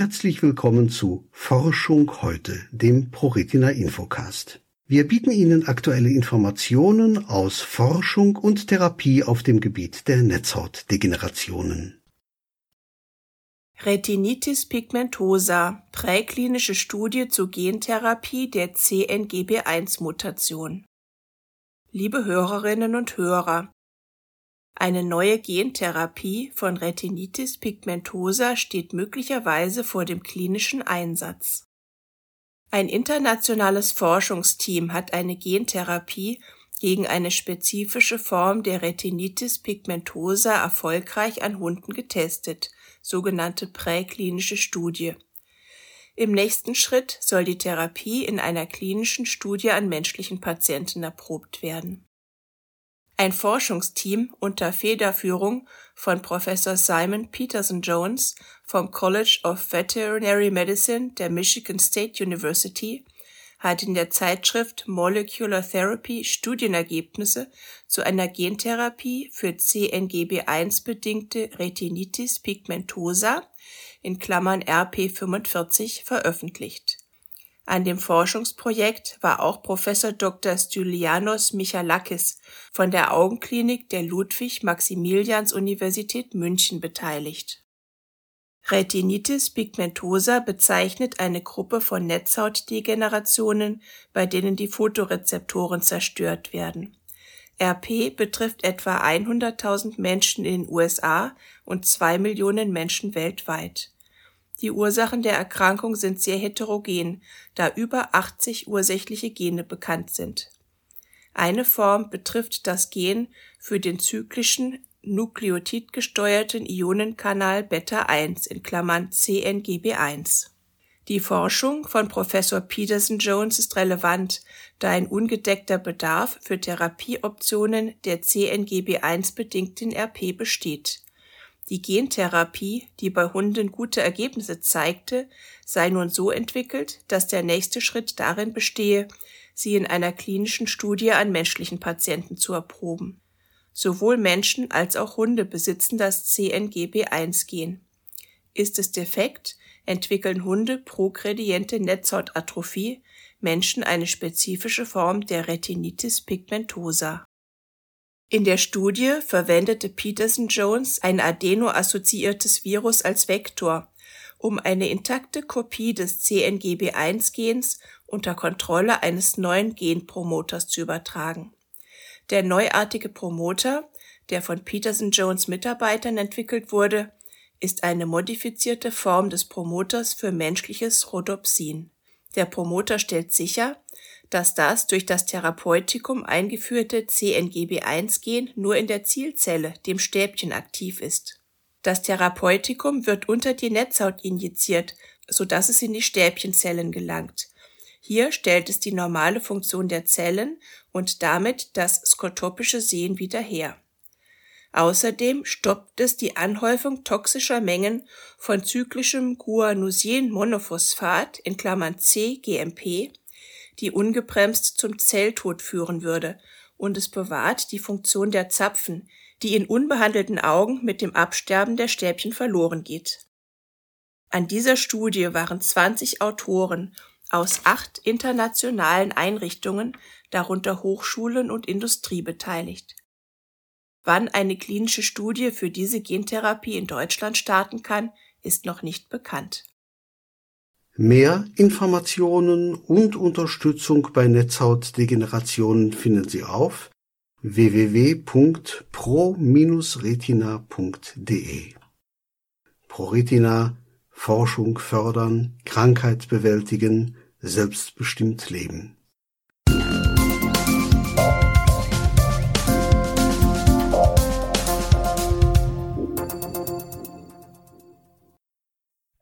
Herzlich willkommen zu Forschung heute, dem ProRetina Infocast. Wir bieten Ihnen aktuelle Informationen aus Forschung und Therapie auf dem Gebiet der Netzhautdegenerationen. Retinitis pigmentosa, präklinische Studie zur Gentherapie der CNGB1-Mutation. Liebe Hörerinnen und Hörer, eine neue Gentherapie von Retinitis pigmentosa steht möglicherweise vor dem klinischen Einsatz. Ein internationales Forschungsteam hat eine Gentherapie gegen eine spezifische Form der Retinitis pigmentosa erfolgreich an Hunden getestet, sogenannte präklinische Studie. Im nächsten Schritt soll die Therapie in einer klinischen Studie an menschlichen Patienten erprobt werden ein Forschungsteam unter Federführung von Professor Simon Peterson Jones vom College of Veterinary Medicine der Michigan State University hat in der Zeitschrift Molecular Therapy Studienergebnisse zu einer Gentherapie für CNGB1 bedingte Retinitis pigmentosa in Klammern (RP45) veröffentlicht an dem Forschungsprojekt war auch Professor Dr. Stylianos Michalakis von der Augenklinik der Ludwig-Maximilians-Universität München beteiligt. Retinitis pigmentosa bezeichnet eine Gruppe von Netzhautdegenerationen, bei denen die Photorezeptoren zerstört werden. RP betrifft etwa 100.000 Menschen in den USA und zwei Millionen Menschen weltweit die Ursachen der Erkrankung sind sehr heterogen, da über 80 ursächliche Gene bekannt sind. Eine Form betrifft das Gen für den zyklischen nukleotidgesteuerten Ionenkanal Beta-1 in Klammern (CNGB1). Die Forschung von Professor Peterson Jones ist relevant, da ein ungedeckter Bedarf für Therapieoptionen der CNGB1-bedingten RP besteht die Gentherapie, die bei Hunden gute Ergebnisse zeigte, sei nun so entwickelt, dass der nächste Schritt darin bestehe, sie in einer klinischen Studie an menschlichen Patienten zu erproben. Sowohl Menschen als auch Hunde besitzen das CNGB1-Gen. Ist es defekt, entwickeln Hunde progrediente Netzhautatrophie, Menschen eine spezifische Form der Retinitis pigmentosa in der Studie verwendete Peterson-Jones ein adeno-assoziiertes Virus als Vektor, um eine intakte Kopie des CNGB1-Gens unter Kontrolle eines neuen Genpromoters zu übertragen. Der neuartige Promoter, der von Peterson-Jones Mitarbeitern entwickelt wurde, ist eine modifizierte Form des Promoters für menschliches Rhodopsin. Der Promoter stellt sicher, dass das durch das Therapeutikum eingeführte CNGB1-Gen nur in der Zielzelle, dem Stäbchen, aktiv ist. Das Therapeutikum wird unter die Netzhaut injiziert, so dass es in die Stäbchenzellen gelangt. Hier stellt es die normale Funktion der Zellen und damit das skotopische Sehen wieder her. Außerdem stoppt es die Anhäufung toxischer Mengen von zyklischem Guanosin-Monophosphat in Klammern (cGMP) die ungebremst zum Zelltod führen würde, und es bewahrt die Funktion der Zapfen, die in unbehandelten Augen mit dem Absterben der Stäbchen verloren geht. An dieser Studie waren 20 Autoren aus acht internationalen Einrichtungen, darunter Hochschulen und Industrie beteiligt. Wann eine klinische Studie für diese Gentherapie in Deutschland starten kann, ist noch nicht bekannt. Mehr Informationen und Unterstützung bei Netzhautdegenerationen finden Sie auf www.pro-retina.de. ProRetina Forschung fördern, Krankheit bewältigen, selbstbestimmt leben.